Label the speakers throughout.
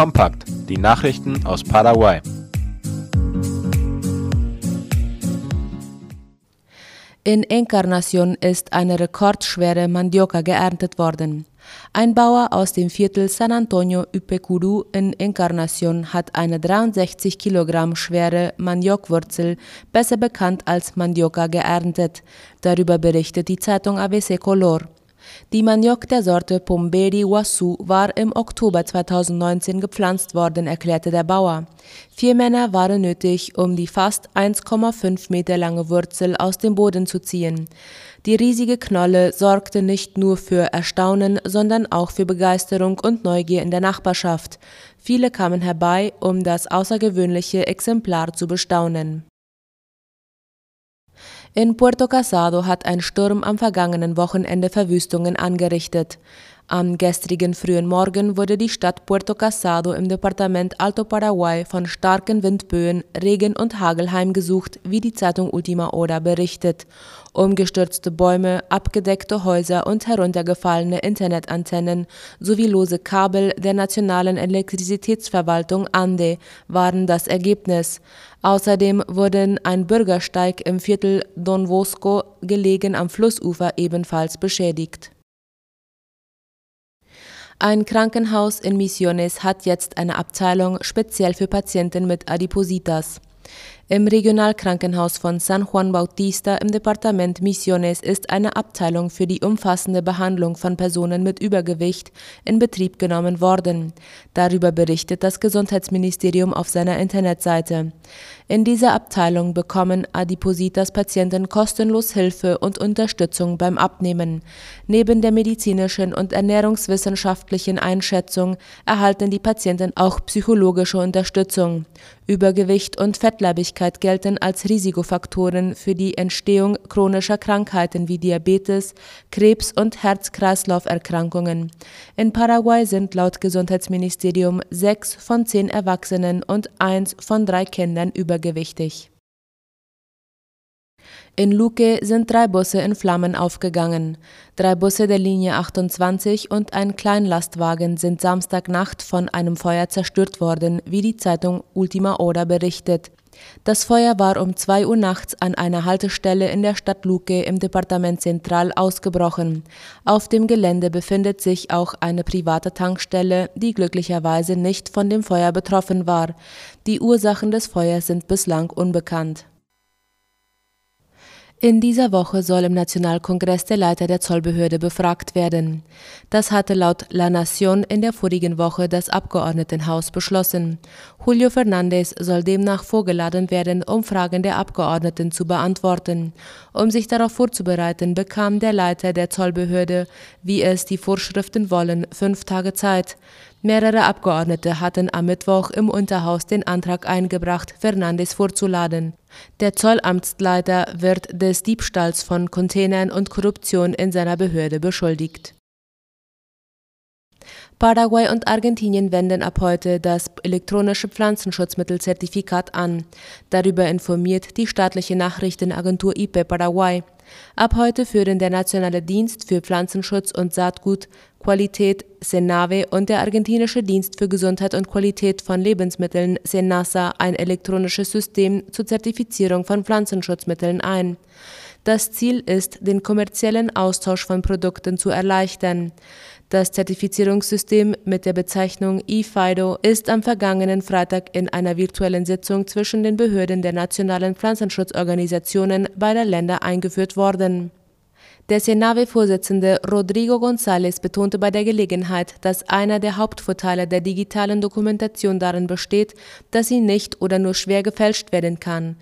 Speaker 1: Kompakt, die Nachrichten aus Paraguay.
Speaker 2: In Encarnacion ist eine rekordschwere Mandioca geerntet worden. Ein Bauer aus dem Viertel San Antonio Upecuru in Encarnacion hat eine 63 Kilogramm schwere Maniokwurzel, besser bekannt als Mandioca, geerntet. Darüber berichtet die Zeitung ABC Color. Die Maniok der Sorte Pomberi Wasu war im Oktober 2019 gepflanzt worden, erklärte der Bauer. Vier Männer waren nötig, um die fast 1,5 Meter lange Wurzel aus dem Boden zu ziehen. Die riesige Knolle sorgte nicht nur für Erstaunen, sondern auch für Begeisterung und Neugier in der Nachbarschaft. Viele kamen herbei, um das außergewöhnliche Exemplar zu bestaunen. In Puerto Casado hat ein Sturm am vergangenen Wochenende Verwüstungen angerichtet. Am gestrigen frühen Morgen wurde die Stadt Puerto Casado im Departement Alto Paraguay von starken Windböen, Regen und Hagel heimgesucht, wie die Zeitung Ultima Hora berichtet. Umgestürzte Bäume, abgedeckte Häuser und heruntergefallene Internetantennen sowie lose Kabel der nationalen Elektrizitätsverwaltung ANDE waren das Ergebnis. Außerdem wurden ein Bürgersteig im Viertel Don Bosco, gelegen am Flussufer, ebenfalls beschädigt. Ein Krankenhaus in Misiones hat jetzt eine Abteilung speziell für Patienten mit Adipositas. Im Regionalkrankenhaus von San Juan Bautista im Departement Misiones ist eine Abteilung für die umfassende Behandlung von Personen mit Übergewicht in Betrieb genommen worden. Darüber berichtet das Gesundheitsministerium auf seiner Internetseite. In dieser Abteilung bekommen Adipositas-Patienten kostenlos Hilfe und Unterstützung beim Abnehmen. Neben der medizinischen und ernährungswissenschaftlichen Einschätzung erhalten die Patienten auch psychologische Unterstützung. Übergewicht und Fettleibigkeit gelten als Risikofaktoren für die Entstehung chronischer Krankheiten wie Diabetes, Krebs und Herz-Kreislauf-Erkrankungen. In Paraguay sind laut Gesundheitsministerium sechs von zehn Erwachsenen und eins von drei Kindern übergewichtig übergewichtig. In Luque sind drei Busse in Flammen aufgegangen. Drei Busse der Linie 28 und ein Kleinlastwagen sind Samstagnacht von einem Feuer zerstört worden, wie die Zeitung Ultima Hora berichtet. Das Feuer war um 2 Uhr nachts an einer Haltestelle in der Stadt Luque im Departement Central ausgebrochen. Auf dem Gelände befindet sich auch eine private Tankstelle, die glücklicherweise nicht von dem Feuer betroffen war. Die Ursachen des Feuers sind bislang unbekannt. In dieser Woche soll im Nationalkongress der Leiter der Zollbehörde befragt werden. Das hatte laut La Nación in der vorigen Woche das Abgeordnetenhaus beschlossen. Julio Fernandez soll demnach vorgeladen werden, um Fragen der Abgeordneten zu beantworten. Um sich darauf vorzubereiten, bekam der Leiter der Zollbehörde, wie es die Vorschriften wollen, fünf Tage Zeit. Mehrere Abgeordnete hatten am Mittwoch im Unterhaus den Antrag eingebracht, Fernandes vorzuladen. Der Zollamtsleiter wird des Diebstahls von Containern und Korruption in seiner Behörde beschuldigt. Paraguay und Argentinien wenden ab heute das elektronische Pflanzenschutzmittelzertifikat an. Darüber informiert die staatliche Nachrichtenagentur IP Paraguay. Ab heute führen der Nationale Dienst für Pflanzenschutz und Saatgut Qualität Senave und der argentinische Dienst für Gesundheit und Qualität von Lebensmitteln Senasa ein elektronisches System zur Zertifizierung von Pflanzenschutzmitteln ein. Das Ziel ist, den kommerziellen Austausch von Produkten zu erleichtern. Das Zertifizierungssystem mit der Bezeichnung eFido ist am vergangenen Freitag in einer virtuellen Sitzung zwischen den Behörden der nationalen Pflanzenschutzorganisationen beider Länder eingeführt worden. Der Senave-Vorsitzende Rodrigo González betonte bei der Gelegenheit, dass einer der Hauptvorteile der digitalen Dokumentation darin besteht, dass sie nicht oder nur schwer gefälscht werden kann.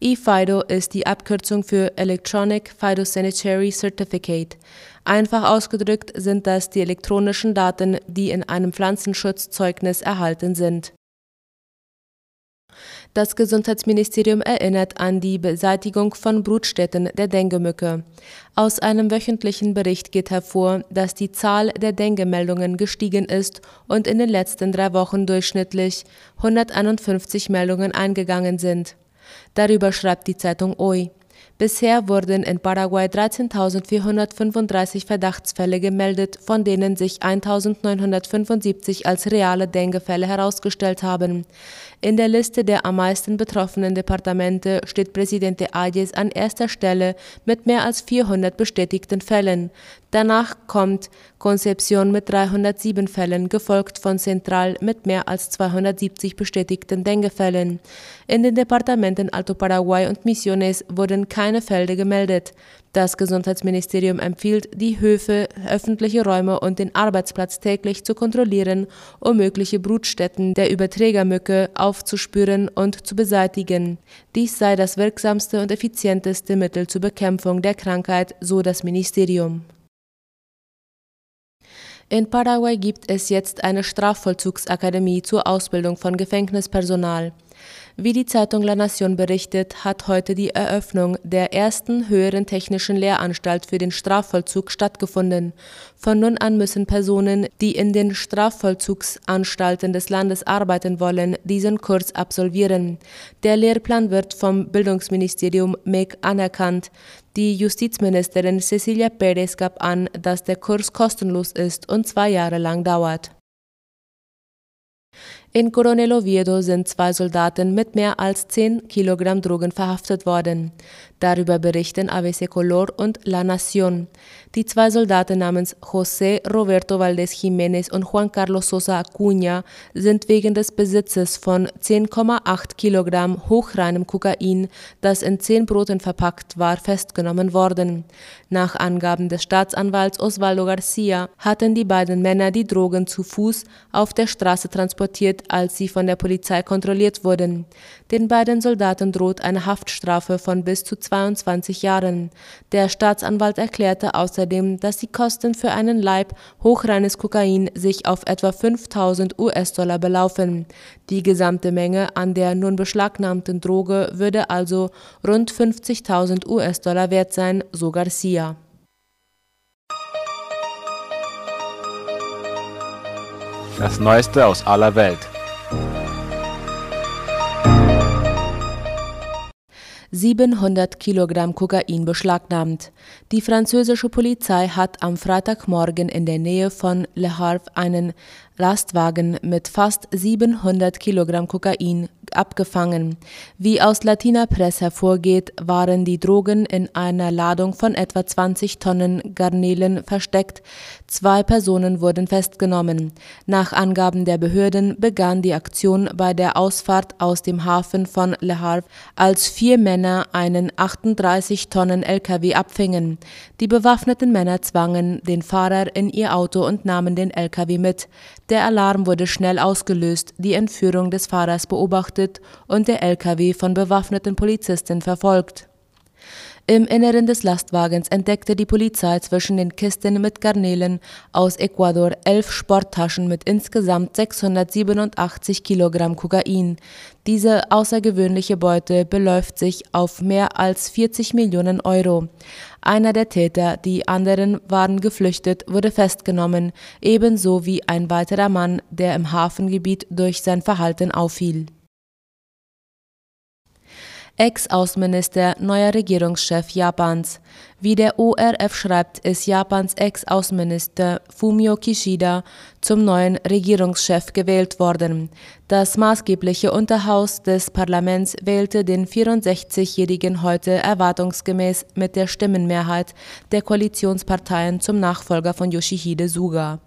Speaker 2: eFIDO ist die Abkürzung für Electronic Phytosanitary Certificate. Einfach ausgedrückt sind das die elektronischen Daten, die in einem Pflanzenschutzzeugnis erhalten sind. Das Gesundheitsministerium erinnert an die Beseitigung von Brutstätten der Dengue-Mücke. Aus einem wöchentlichen Bericht geht hervor, dass die Zahl der Dengue-Meldungen gestiegen ist und in den letzten drei Wochen durchschnittlich 151 Meldungen eingegangen sind. Darüber schreibt die Zeitung OI. Bisher wurden in Paraguay 13.435 Verdachtsfälle gemeldet, von denen sich 1.975 als reale Dengue-Fälle herausgestellt haben. In der Liste der am meisten betroffenen Departemente steht Presidente Ayes an erster Stelle mit mehr als 400 bestätigten Fällen. Danach kommt Concepción mit 307 Fällen, gefolgt von Central mit mehr als 270 bestätigten Dengue-Fällen. In den Departementen Alto Paraguay und Misiones wurden keine Fälle gemeldet. Das Gesundheitsministerium empfiehlt, die Höfe, öffentliche Räume und den Arbeitsplatz täglich zu kontrollieren, um mögliche Brutstätten der Überträgermücke aufzuspüren und zu beseitigen. Dies sei das wirksamste und effizienteste Mittel zur Bekämpfung der Krankheit, so das Ministerium. In Paraguay gibt es jetzt eine Strafvollzugsakademie zur Ausbildung von Gefängnispersonal. Wie die Zeitung La Nación berichtet, hat heute die Eröffnung der ersten höheren technischen Lehranstalt für den Strafvollzug stattgefunden. Von nun an müssen Personen, die in den Strafvollzugsanstalten des Landes arbeiten wollen, diesen Kurs absolvieren. Der Lehrplan wird vom Bildungsministerium MEG anerkannt. Die Justizministerin Cecilia Pérez gab an, dass der Kurs kostenlos ist und zwei Jahre lang dauert. In Coronel Oviedo sind zwei Soldaten mit mehr als 10 Kilogramm Drogen verhaftet worden. Darüber berichten ABC Color und La Nación. Die zwei Soldaten namens José Roberto Valdés Jiménez und Juan Carlos Sosa Acuña sind wegen des Besitzes von 10,8 Kilogramm hochreinem Kokain, das in zehn Broten verpackt war, festgenommen worden. Nach Angaben des Staatsanwalts Osvaldo Garcia hatten die beiden Männer die Drogen zu Fuß auf der Straße transportiert, als sie von der Polizei kontrolliert wurden. Den beiden Soldaten droht eine Haftstrafe von bis zu 22 Jahren. Der Staatsanwalt erklärte außerdem, dass die Kosten für einen Leib hochreines Kokain sich auf etwa 5000 US-Dollar belaufen. Die gesamte Menge an der nun beschlagnahmten Droge würde also rund 50.000 US-Dollar wert sein, so Garcia.
Speaker 1: Das Neueste aus aller Welt.
Speaker 2: 700 Kilogramm Kokain beschlagnahmt. Die französische Polizei hat am Freitagmorgen in der Nähe von Le Havre einen Lastwagen mit fast 700 Kilogramm Kokain abgefangen. Wie aus Latina Press hervorgeht, waren die Drogen in einer Ladung von etwa 20 Tonnen Garnelen versteckt. Zwei Personen wurden festgenommen. Nach Angaben der Behörden begann die Aktion bei der Ausfahrt aus dem Hafen von Le Havre, als vier Männer einen 38 Tonnen LKW abfingen. Die bewaffneten Männer zwangen den Fahrer in ihr Auto und nahmen den LKW mit. Der Alarm wurde schnell ausgelöst, die Entführung des Fahrers beobachtet und der LKW von bewaffneten Polizisten verfolgt. Im Inneren des Lastwagens entdeckte die Polizei zwischen den Kisten mit Garnelen aus Ecuador elf Sporttaschen mit insgesamt 687 Kilogramm Kokain. Diese außergewöhnliche Beute beläuft sich auf mehr als 40 Millionen Euro. Einer der Täter, die anderen waren geflüchtet, wurde festgenommen, ebenso wie ein weiterer Mann, der im Hafengebiet durch sein Verhalten auffiel. Ex-Außenminister, neuer Regierungschef Japans. Wie der ORF schreibt, ist Japans Ex-Außenminister Fumio Kishida zum neuen Regierungschef gewählt worden. Das maßgebliche Unterhaus des Parlaments wählte den 64-Jährigen heute erwartungsgemäß mit der Stimmenmehrheit der Koalitionsparteien zum Nachfolger von Yoshihide Suga.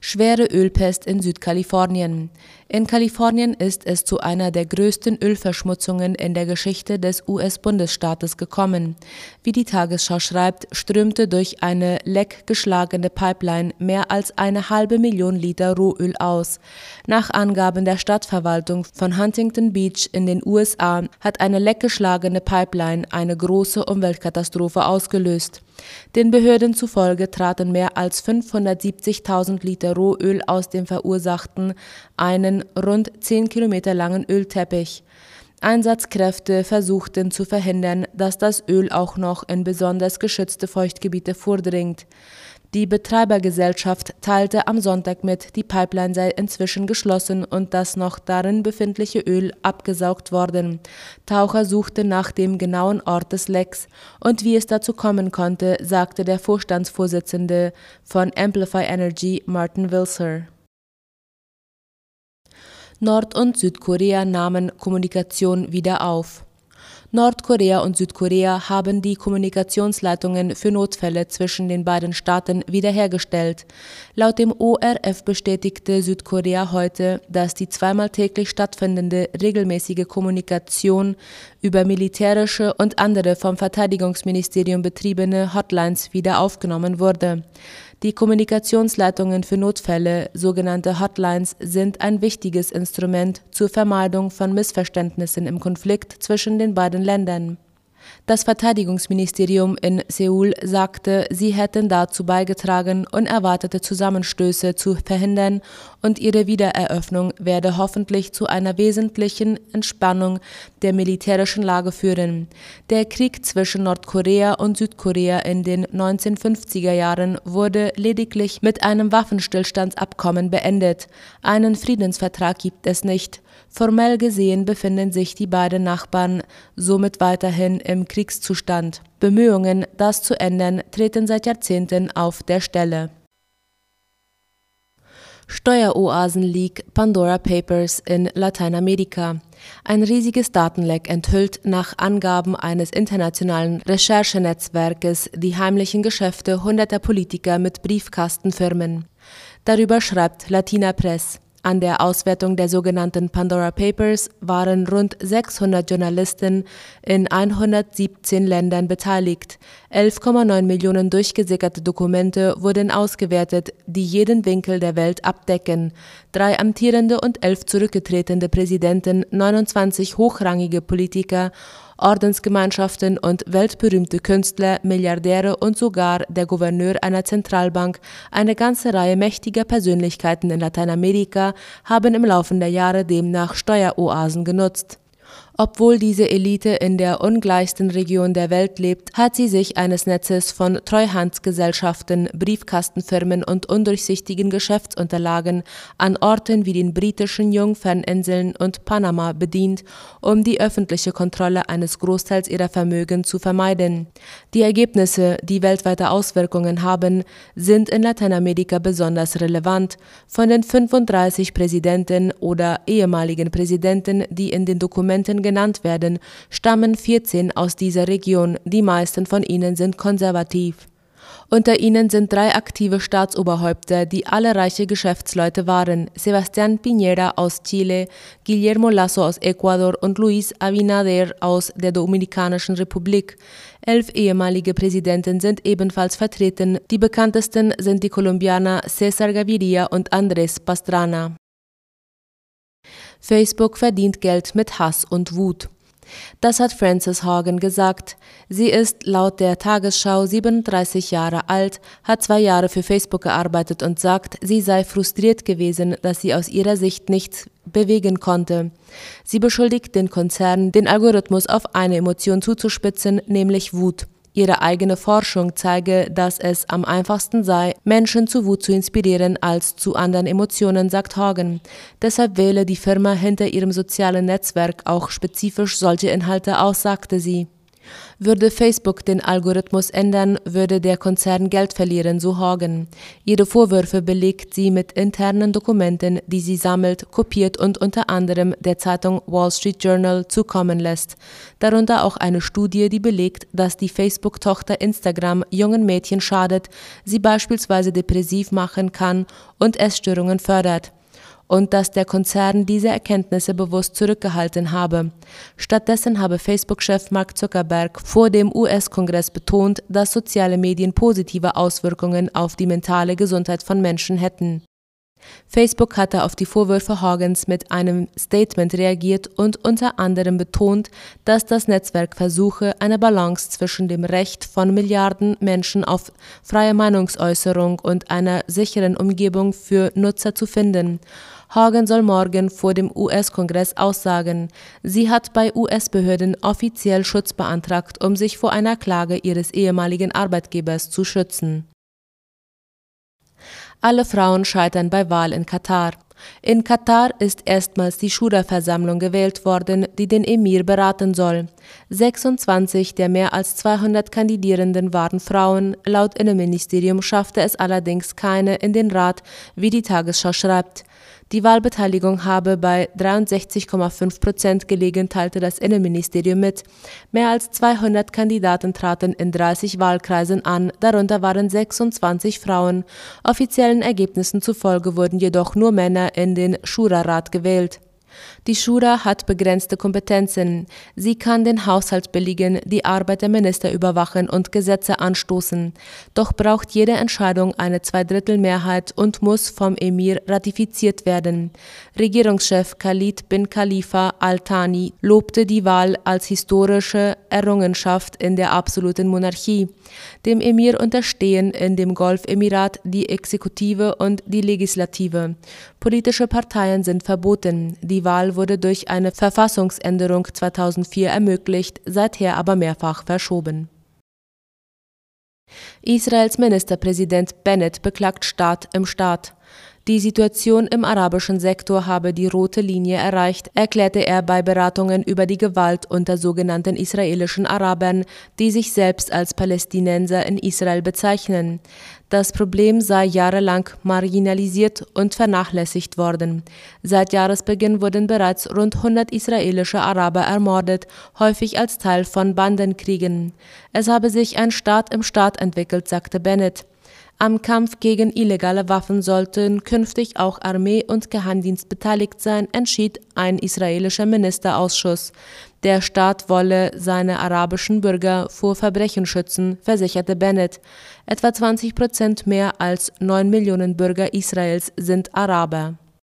Speaker 2: Schwere Ölpest in Südkalifornien. In Kalifornien ist es zu einer der größten Ölverschmutzungen in der Geschichte des US-Bundesstaates gekommen. Wie die Tagesschau schreibt, strömte durch eine leckgeschlagene Pipeline mehr als eine halbe Million Liter Rohöl aus. Nach Angaben der Stadtverwaltung von Huntington Beach in den USA hat eine leckgeschlagene Pipeline eine große Umweltkatastrophe ausgelöst. Den Behörden zufolge traten mehr als 570.000 Liter Rohöl aus dem verursachten einen rund 10 Kilometer langen Ölteppich. Einsatzkräfte versuchten zu verhindern, dass das Öl auch noch in besonders geschützte Feuchtgebiete vordringt. Die Betreibergesellschaft teilte am Sonntag mit, die Pipeline sei inzwischen geschlossen und das noch darin befindliche Öl abgesaugt worden. Taucher suchten nach dem genauen Ort des Lecks und wie es dazu kommen konnte, sagte der Vorstandsvorsitzende von Amplify Energy, Martin Wilser. Nord- und Südkorea nahmen Kommunikation wieder auf. Nordkorea und Südkorea haben die Kommunikationsleitungen für Notfälle zwischen den beiden Staaten wiederhergestellt. Laut dem ORF bestätigte Südkorea heute, dass die zweimal täglich stattfindende regelmäßige Kommunikation über militärische und andere vom Verteidigungsministerium betriebene Hotlines wieder aufgenommen wurde. Die Kommunikationsleitungen für Notfälle, sogenannte Hotlines, sind ein wichtiges Instrument zur Vermeidung von Missverständnissen im Konflikt zwischen den beiden Ländern. Das Verteidigungsministerium in Seoul sagte, sie hätten dazu beigetragen, unerwartete Zusammenstöße zu verhindern und ihre Wiedereröffnung werde hoffentlich zu einer wesentlichen Entspannung der militärischen Lage führen. Der Krieg zwischen Nordkorea und Südkorea in den 1950er Jahren wurde lediglich mit einem Waffenstillstandsabkommen beendet. Einen Friedensvertrag gibt es nicht. Formell gesehen befinden sich die beiden Nachbarn somit weiterhin im Kriegszustand. Bemühungen, das zu ändern, treten seit Jahrzehnten auf der Stelle. Steueroasen-Leak Pandora Papers in Lateinamerika. Ein riesiges Datenleck enthüllt nach Angaben eines internationalen Recherchenetzwerkes die heimlichen Geschäfte hunderter Politiker mit Briefkastenfirmen. Darüber schreibt Latina Press. An der Auswertung der sogenannten Pandora Papers waren rund 600 Journalisten in 117 Ländern beteiligt. 11,9 Millionen durchgesickerte Dokumente wurden ausgewertet, die jeden Winkel der Welt abdecken. Drei amtierende und elf zurückgetretene Präsidenten, 29 hochrangige Politiker Ordensgemeinschaften und weltberühmte Künstler, Milliardäre und sogar der Gouverneur einer Zentralbank, eine ganze Reihe mächtiger Persönlichkeiten in Lateinamerika haben im Laufe der Jahre demnach Steueroasen genutzt. Obwohl diese Elite in der ungleichsten Region der Welt lebt, hat sie sich eines Netzes von Treuhandsgesellschaften, Briefkastenfirmen und undurchsichtigen Geschäftsunterlagen an Orten wie den britischen Jungferninseln und Panama bedient, um die öffentliche Kontrolle eines Großteils ihrer Vermögen zu vermeiden. Die Ergebnisse, die weltweite Auswirkungen haben, sind in Lateinamerika besonders relevant. Von den 35 Präsidenten oder ehemaligen Präsidenten, die in den Dokumenten genannt werden, stammen 14 aus dieser Region, die meisten von ihnen sind konservativ. Unter ihnen sind drei aktive Staatsoberhäupter, die alle reiche Geschäftsleute waren: Sebastián Piñera aus Chile, Guillermo Lasso aus Ecuador und Luis Abinader aus der Dominikanischen Republik. Elf ehemalige Präsidenten sind ebenfalls vertreten. Die bekanntesten sind die Kolumbianer César Gaviria und Andrés Pastrana. Facebook verdient Geld mit Hass und Wut. Das hat Frances Hagen gesagt. Sie ist laut der Tagesschau 37 Jahre alt, hat zwei Jahre für Facebook gearbeitet und sagt, sie sei frustriert gewesen, dass sie aus ihrer Sicht nichts bewegen konnte. Sie beschuldigt den Konzern, den Algorithmus auf eine Emotion zuzuspitzen, nämlich Wut. Ihre eigene Forschung zeige, dass es am einfachsten sei, Menschen zu Wut zu inspirieren als zu anderen Emotionen, sagt Hagen. Deshalb wähle die Firma hinter ihrem sozialen Netzwerk auch spezifisch solche Inhalte aus, sagte sie. Würde Facebook den Algorithmus ändern, würde der Konzern Geld verlieren, so Hagen. Ihre Vorwürfe belegt sie mit internen Dokumenten, die sie sammelt, kopiert und unter anderem der Zeitung Wall Street Journal zukommen lässt. Darunter auch eine Studie, die belegt, dass die Facebook-Tochter Instagram jungen Mädchen schadet, sie beispielsweise depressiv machen kann und Essstörungen fördert und dass der Konzern diese Erkenntnisse bewusst zurückgehalten habe. Stattdessen habe Facebook-Chef Mark Zuckerberg vor dem US-Kongress betont, dass soziale Medien positive Auswirkungen auf die mentale Gesundheit von Menschen hätten. Facebook hatte auf die Vorwürfe Horgens mit einem Statement reagiert und unter anderem betont, dass das Netzwerk versuche, eine Balance zwischen dem Recht von Milliarden Menschen auf freie Meinungsäußerung und einer sicheren Umgebung für Nutzer zu finden Hagen soll morgen vor dem US-Kongress aussagen. Sie hat bei US-Behörden offiziell Schutz beantragt, um sich vor einer Klage ihres ehemaligen Arbeitgebers zu schützen Alle Frauen scheitern bei Wahl in Katar. In Katar ist erstmals die Schura-Versammlung gewählt worden, die den Emir beraten soll. 26 der mehr als 200 Kandidierenden waren Frauen. Laut Innenministerium schaffte es allerdings keine in den Rat, wie die Tagesschau schreibt. Die Wahlbeteiligung habe bei 63,5 Prozent gelegen, teilte das Innenministerium mit. Mehr als 200 Kandidaten traten in 30 Wahlkreisen an, darunter waren 26 Frauen. Offiziellen Ergebnissen zufolge wurden jedoch nur Männer in den Schura-Rat gewählt. Die Schura hat begrenzte Kompetenzen. Sie kann den Haushalt billigen, die Arbeit der Minister überwachen und Gesetze anstoßen. Doch braucht jede Entscheidung eine Zweidrittelmehrheit und muss vom Emir ratifiziert werden. Regierungschef Khalid bin Khalifa al-Thani lobte die Wahl als historische Errungenschaft in der absoluten Monarchie. Dem Emir unterstehen in dem Golfemirat die Exekutive und die Legislative. Politische Parteien sind verboten. Die Wahl wurde durch eine Verfassungsänderung 2004 ermöglicht, seither aber mehrfach verschoben. Israels Ministerpräsident Bennett beklagt Staat im Staat. Die Situation im arabischen Sektor habe die rote Linie erreicht, erklärte er bei Beratungen über die Gewalt unter sogenannten israelischen Arabern, die sich selbst als Palästinenser in Israel bezeichnen. Das Problem sei jahrelang marginalisiert und vernachlässigt worden. Seit Jahresbeginn wurden bereits rund 100 israelische Araber ermordet, häufig als Teil von Bandenkriegen. Es habe sich ein Staat im Staat entwickelt, sagte Bennett. Am Kampf gegen illegale Waffen sollten künftig auch Armee und Geheimdienst beteiligt sein, entschied ein israelischer Ministerausschuss. Der Staat wolle seine arabischen Bürger vor Verbrechen schützen, versicherte Bennett. Etwa 20 Prozent mehr als 9 Millionen Bürger Israels sind Araber.